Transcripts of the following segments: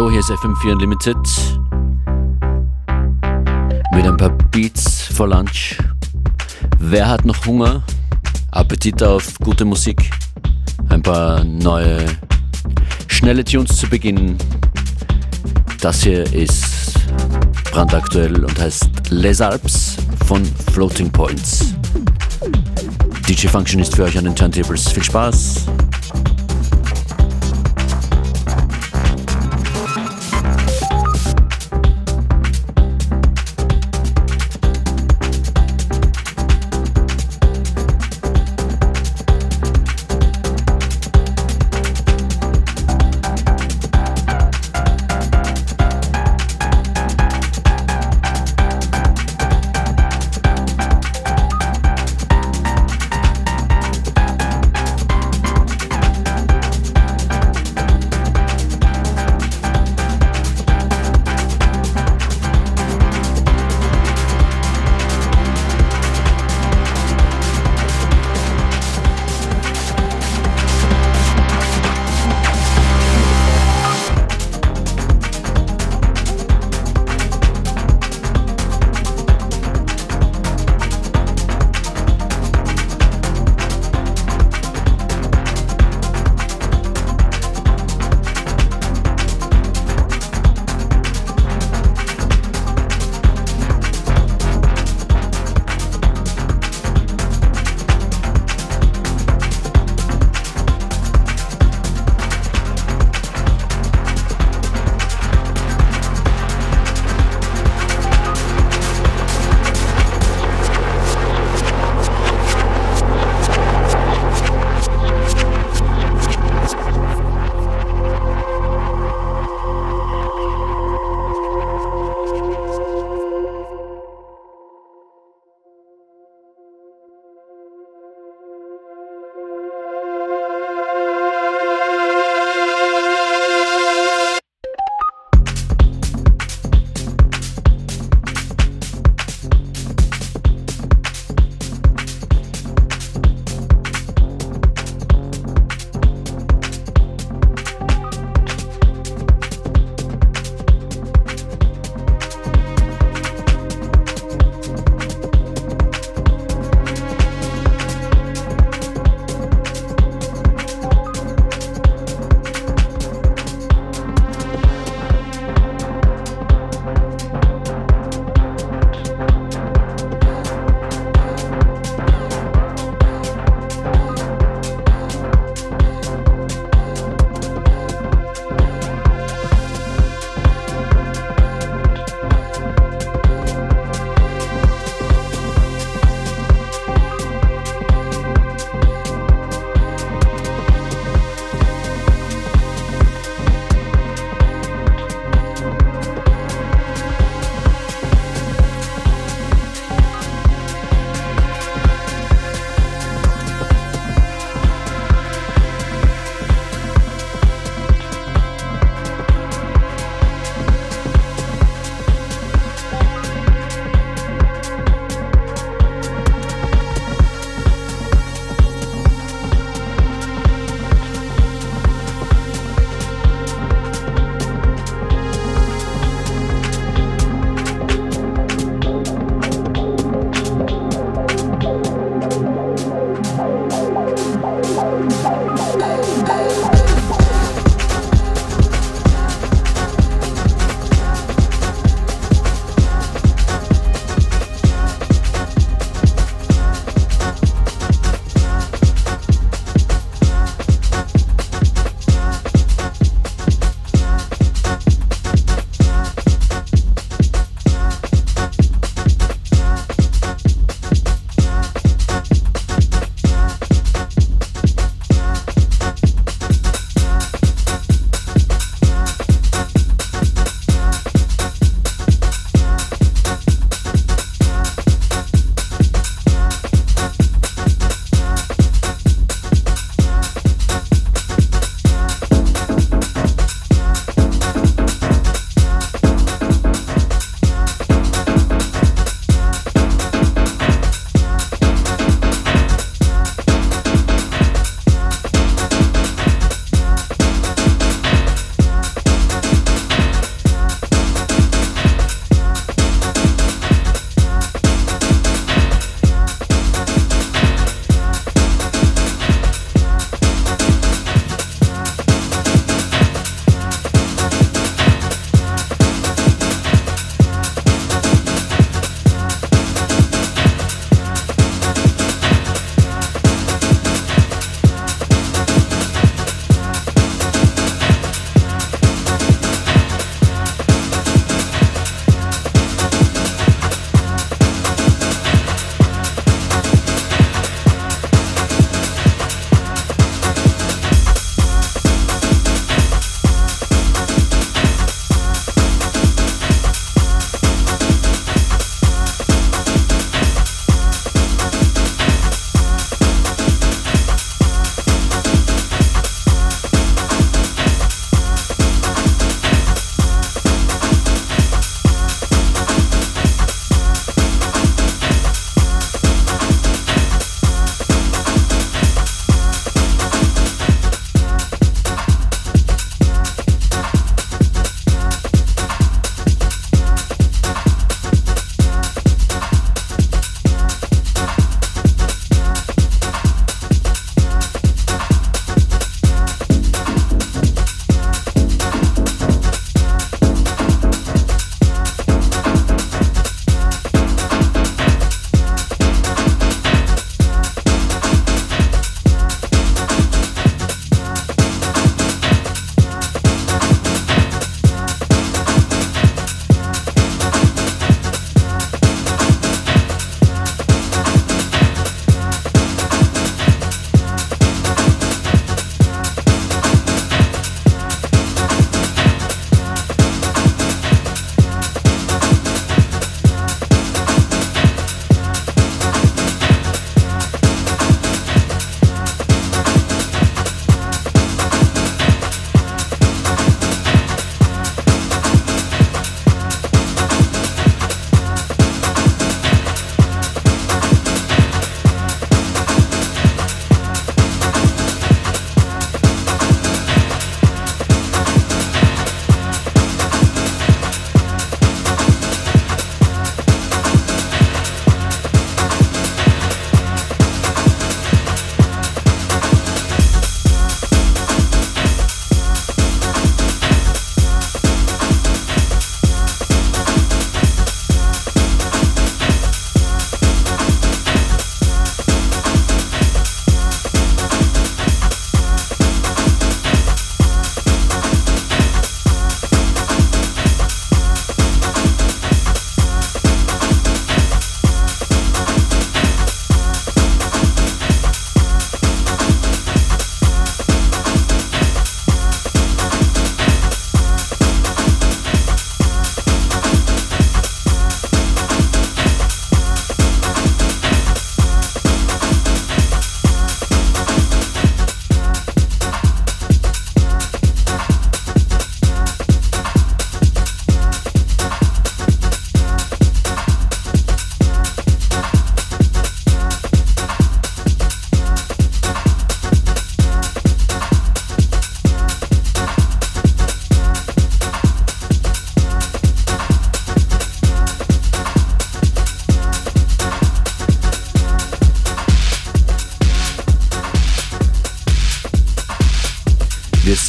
Hallo, hier ist FM4 Unlimited. Mit ein paar Beats for Lunch. Wer hat noch Hunger? Appetit auf gute Musik? Ein paar neue, schnelle Tunes zu Beginn. Das hier ist brandaktuell und heißt Les Alps von Floating Points. DJ Function ist für euch an den Turntables. Viel Spaß!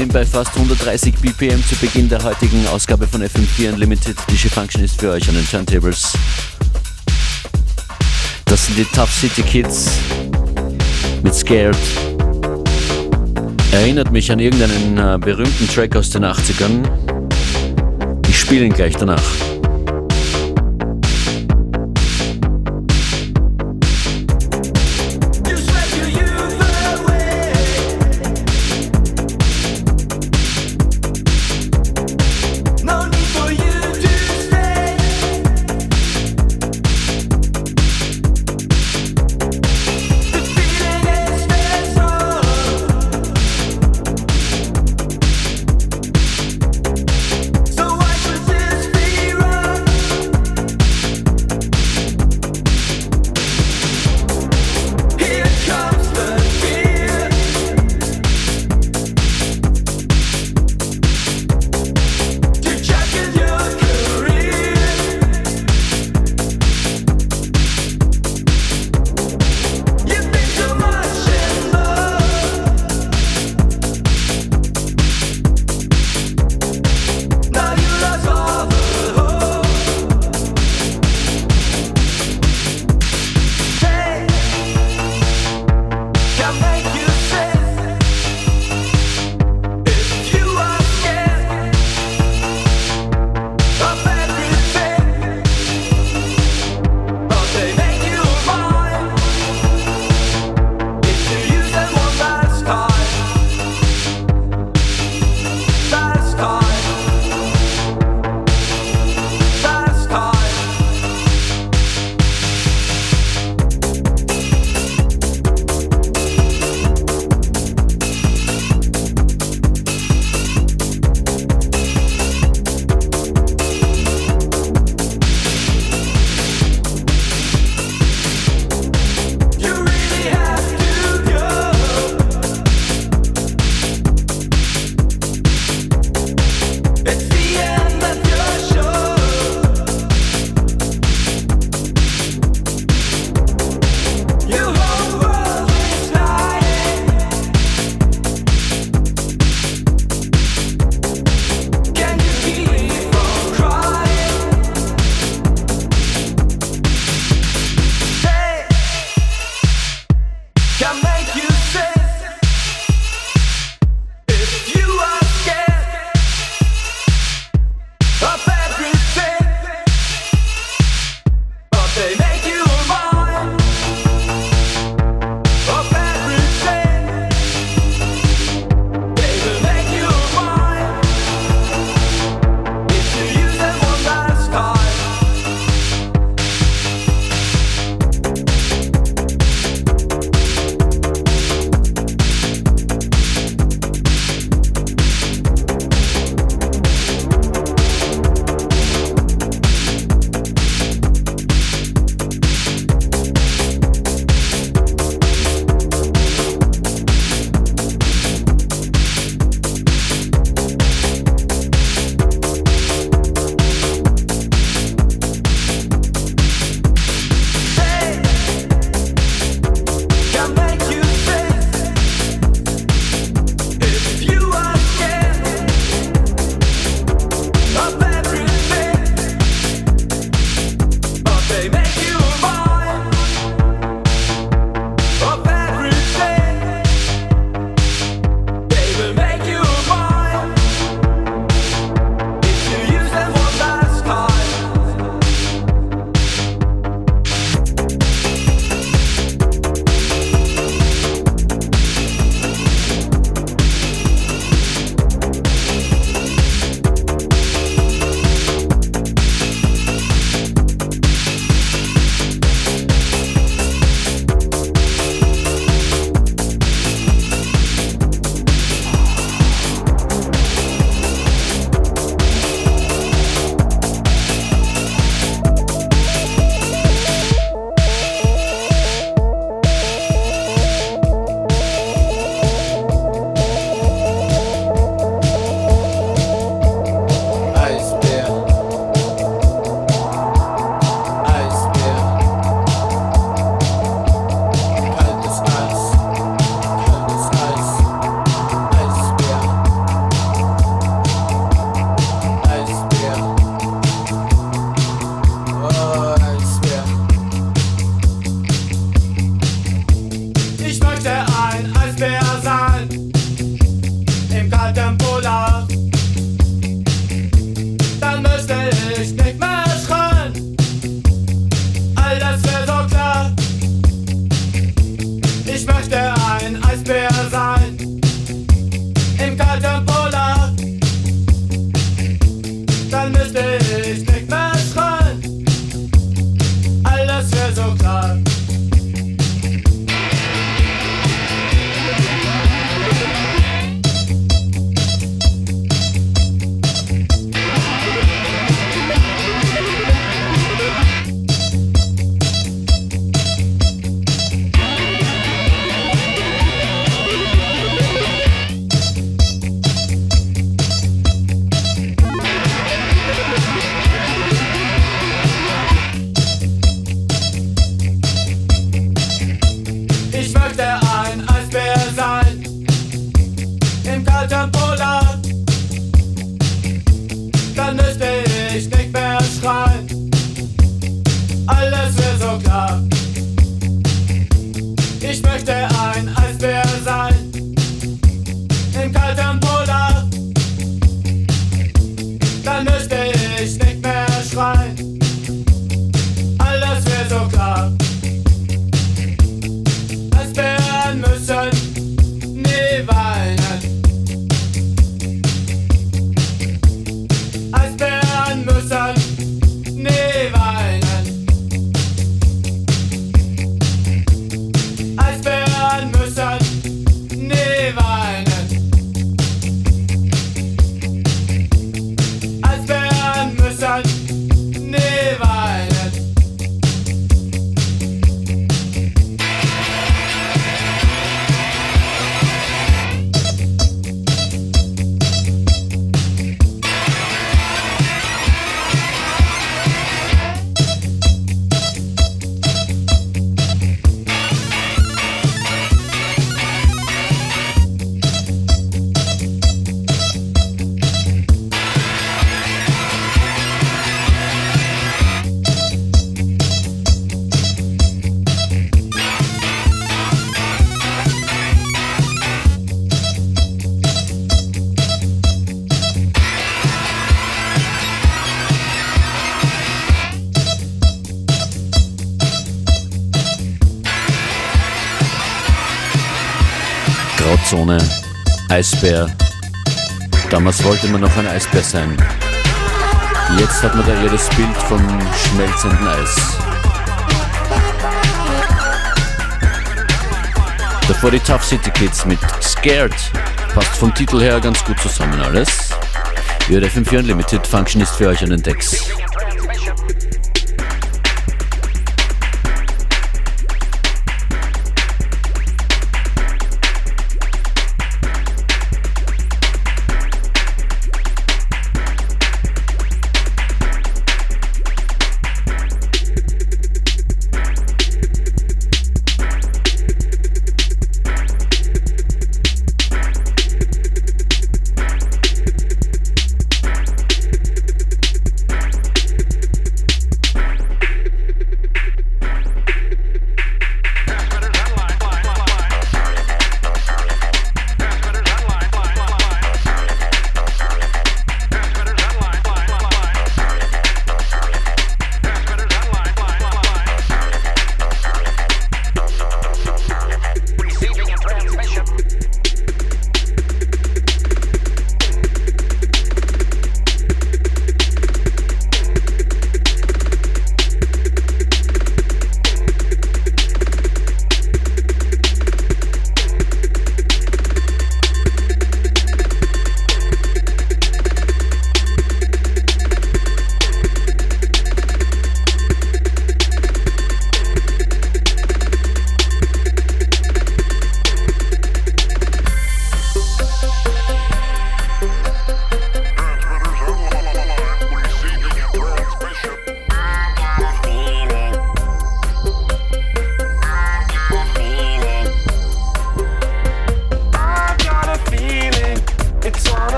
Sind bei fast 130 BPM zu Beginn der heutigen Ausgabe von FM4 Unlimited. DJ Function ist für euch an den Turntables. Das sind die Tough City Kids mit Scared. Erinnert mich an irgendeinen äh, berühmten Track aus den 80ern. Ich spiele ihn gleich danach. Eisbär. Damals wollte man noch ein Eisbär sein. Jetzt hat man da eher das Bild vom schmelzenden Eis. Davor die Tough City Kids mit Scared. Passt vom Titel her ganz gut zusammen alles. FM4 Unlimited Function ist für euch an den Decks.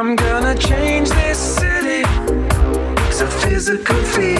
I'm gonna change this city. It's a physical feeling.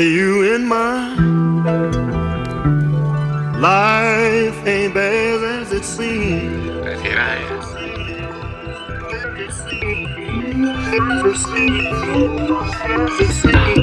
with you in mind. Life ain't bad as it seems. As it seems.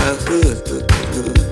my hood look.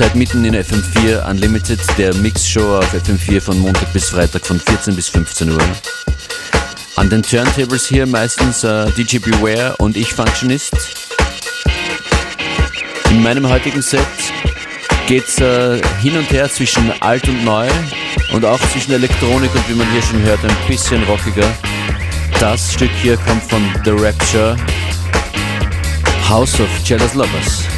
Seid mitten in FM4 Unlimited, der Mixshow auf FM4 von Montag bis Freitag von 14 bis 15 Uhr. An den Turntables hier meistens äh, DJ Beware und ich Functionist. In meinem heutigen Set geht's äh, hin und her zwischen alt und neu und auch zwischen Elektronik und wie man hier schon hört, ein bisschen rockiger. Das Stück hier kommt von The Rapture, House of Jealous Lovers.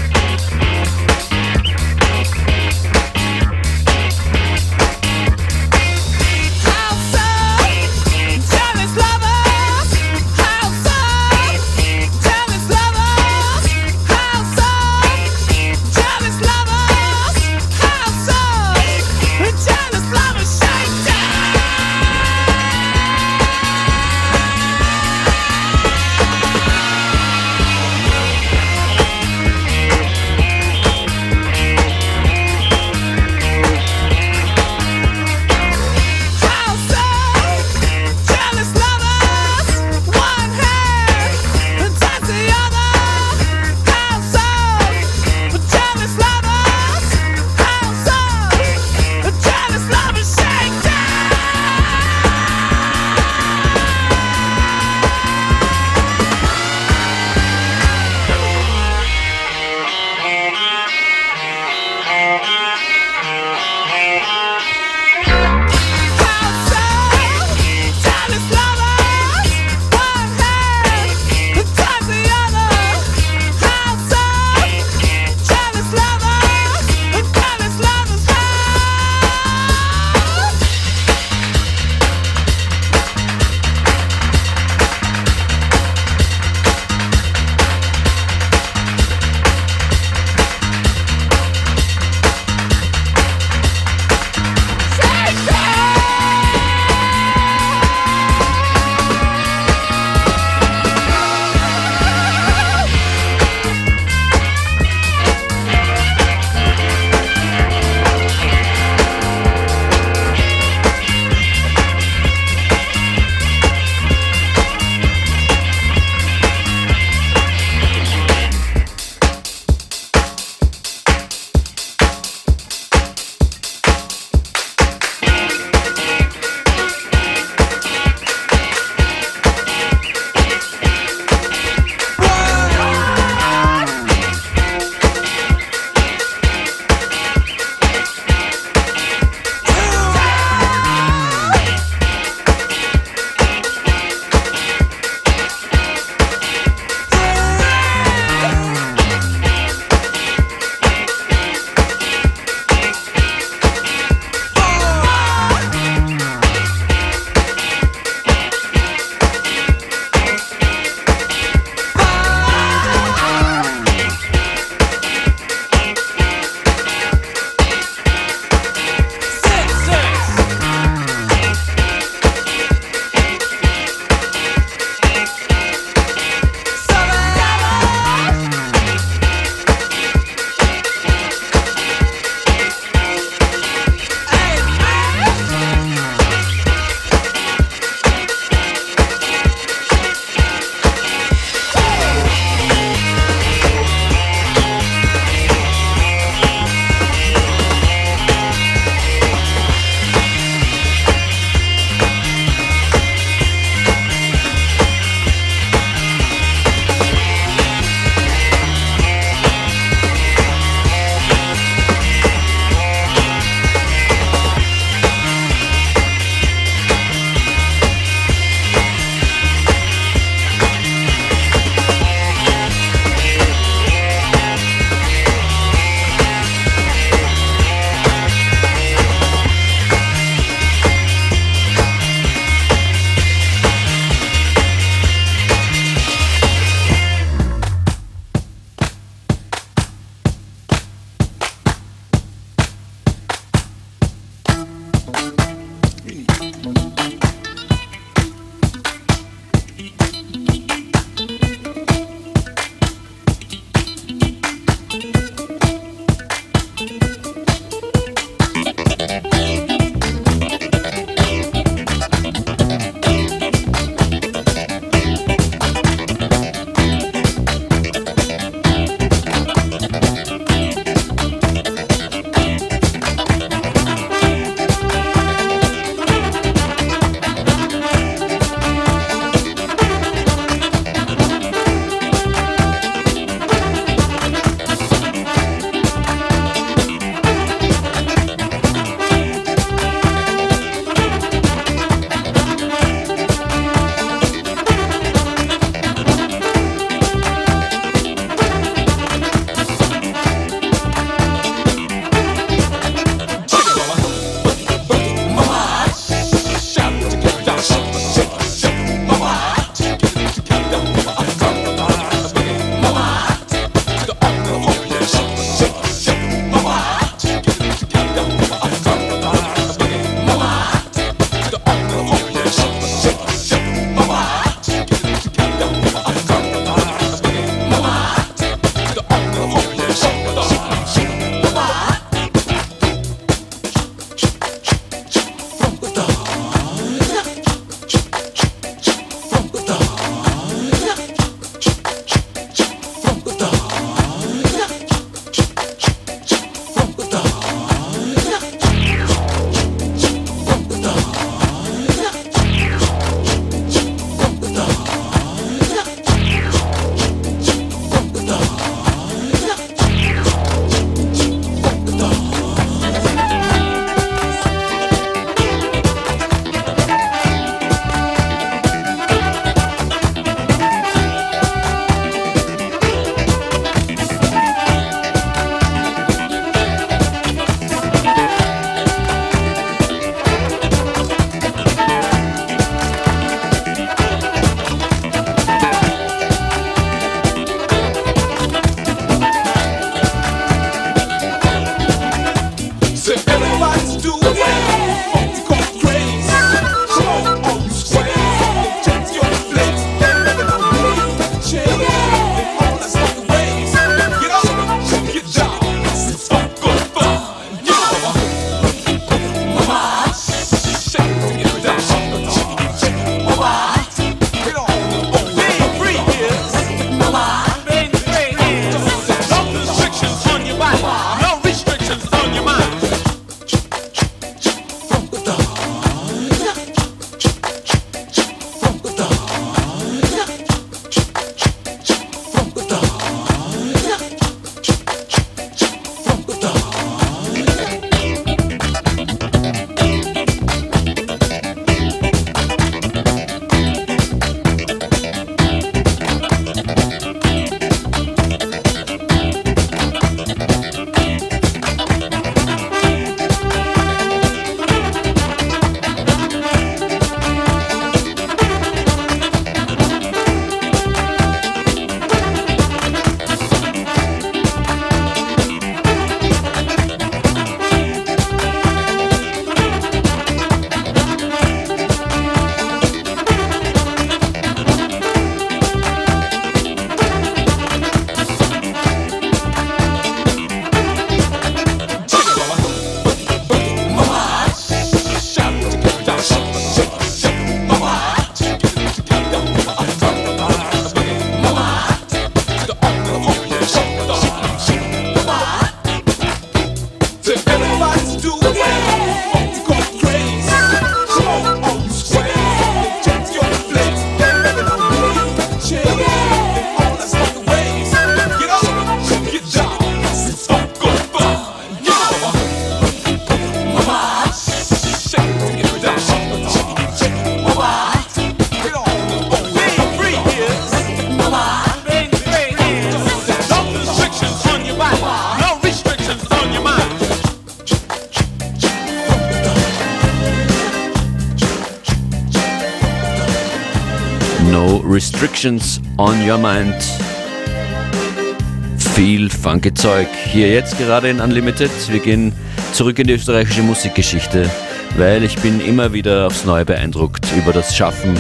Restrictions on Your Mind. Viel funky Zeug hier jetzt gerade in Unlimited. Wir gehen zurück in die österreichische Musikgeschichte, weil ich bin immer wieder aufs Neue beeindruckt über das Schaffen,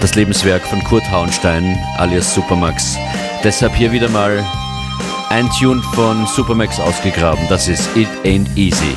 das Lebenswerk von Kurt Hauenstein alias Supermax. Deshalb hier wieder mal ein Tune von Supermax ausgegraben. Das ist It Ain't Easy.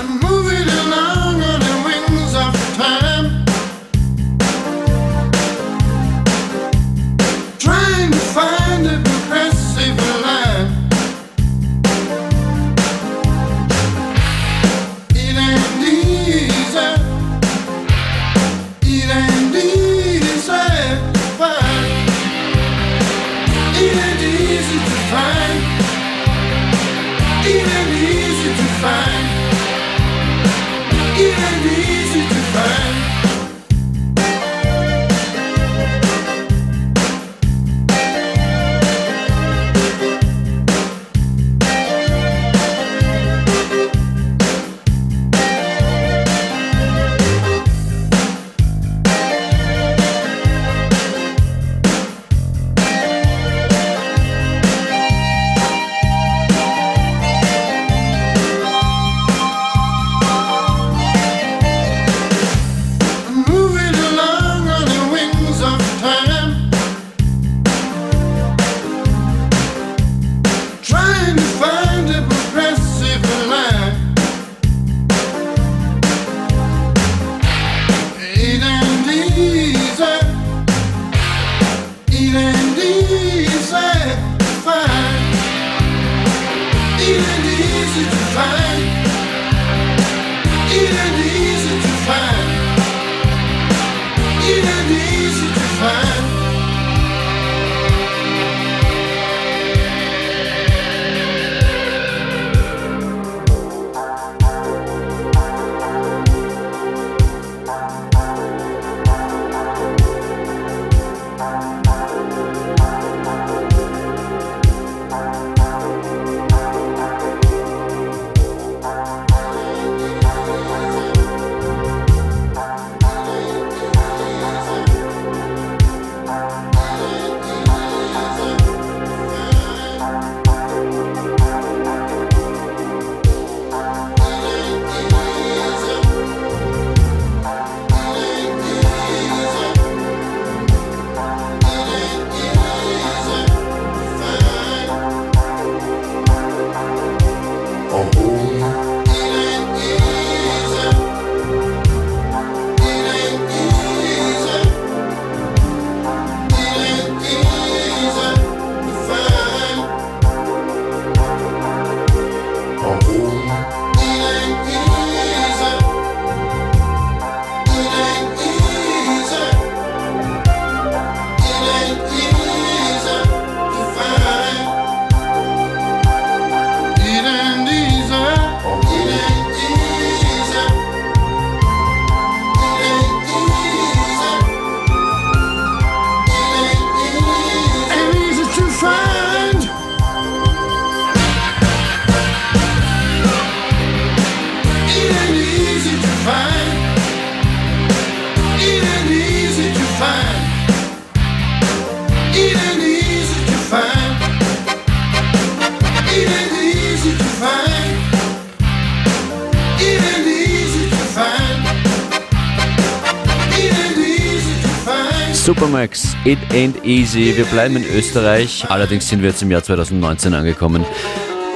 Ain't Easy. Wir bleiben in Österreich, allerdings sind wir jetzt im Jahr 2019 angekommen.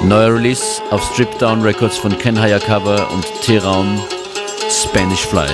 Neuer Release auf Strip Down Records von Ken Hayakawa und T-Raum Spanish Fly.